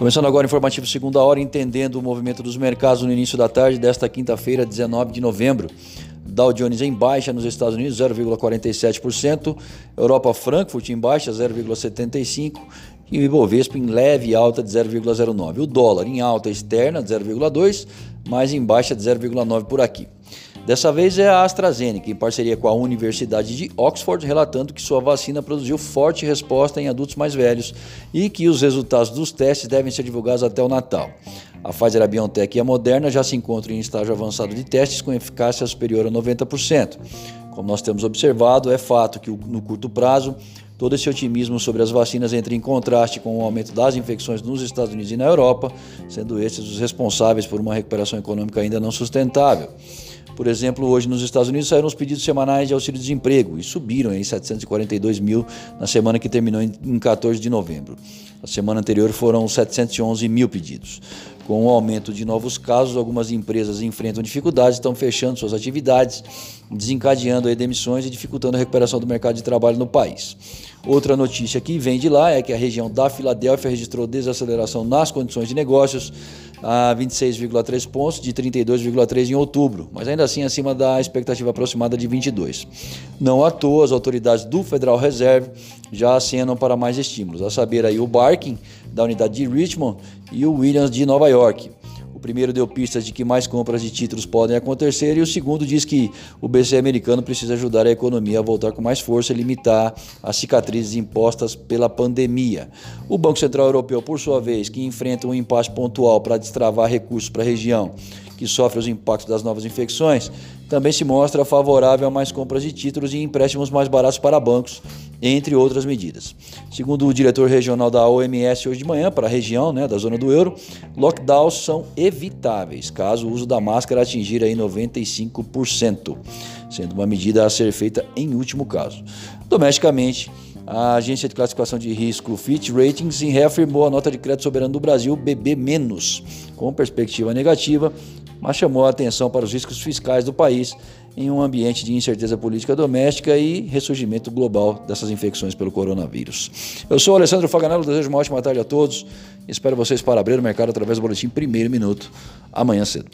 Começando agora o informativo segunda hora, entendendo o movimento dos mercados no início da tarde desta quinta-feira, 19 de novembro. Dow Jones em baixa nos Estados Unidos, 0,47%. Europa Frankfurt em baixa, 0,75%. E o Ibovespa em leve alta de 0,09%. O dólar em alta externa, de 0,2%, mas em baixa de 0,9% por aqui. Dessa vez é a AstraZeneca, em parceria com a Universidade de Oxford, relatando que sua vacina produziu forte resposta em adultos mais velhos e que os resultados dos testes devem ser divulgados até o Natal. A Pfizer, a BioNTech e a Moderna já se encontram em estágio avançado de testes com eficácia superior a 90%. Como nós temos observado, é fato que no curto prazo todo esse otimismo sobre as vacinas entra em contraste com o aumento das infecções nos Estados Unidos e na Europa, sendo esses os responsáveis por uma recuperação econômica ainda não sustentável. Por exemplo, hoje nos Estados Unidos saíram os pedidos semanais de auxílio-desemprego e subiram em 742 mil na semana que terminou em 14 de novembro. Na semana anterior foram 711 mil pedidos. Com o aumento de novos casos, algumas empresas enfrentam dificuldades, estão fechando suas atividades, desencadeando demissões e dificultando a recuperação do mercado de trabalho no país. Outra notícia que vem de lá é que a região da Filadélfia registrou desaceleração nas condições de negócios a 26,3 pontos de 32,3 em outubro, mas ainda assim acima da expectativa aproximada de 22. Não à toa, as autoridades do Federal Reserve já acenam para mais estímulos, a saber aí o Barking da unidade de Richmond e o Williams de Nova York. O primeiro deu pistas de que mais compras de títulos podem acontecer e o segundo diz que o BCE americano precisa ajudar a economia a voltar com mais força e limitar as cicatrizes impostas pela pandemia. O Banco Central Europeu, por sua vez, que enfrenta um impasse pontual para destravar recursos para a região que sofre os impactos das novas infecções, também se mostra favorável a mais compras de títulos e empréstimos mais baratos para bancos, entre outras medidas. Segundo o diretor regional da OMS hoje de manhã, para a região né, da zona do euro, lockdowns são evitáveis caso o uso da máscara atingir aí 95%, sendo uma medida a ser feita em último caso. Domesticamente, a agência de classificação de risco Fitch Ratings reafirmou a nota de crédito soberano do Brasil BB-, com perspectiva negativa mas chamou a atenção para os riscos fiscais do país em um ambiente de incerteza política doméstica e ressurgimento global dessas infecções pelo coronavírus. Eu sou Alessandro Faganello, desejo uma ótima tarde a todos. Espero vocês para abrir o mercado através do boletim Primeiro Minuto, amanhã cedo.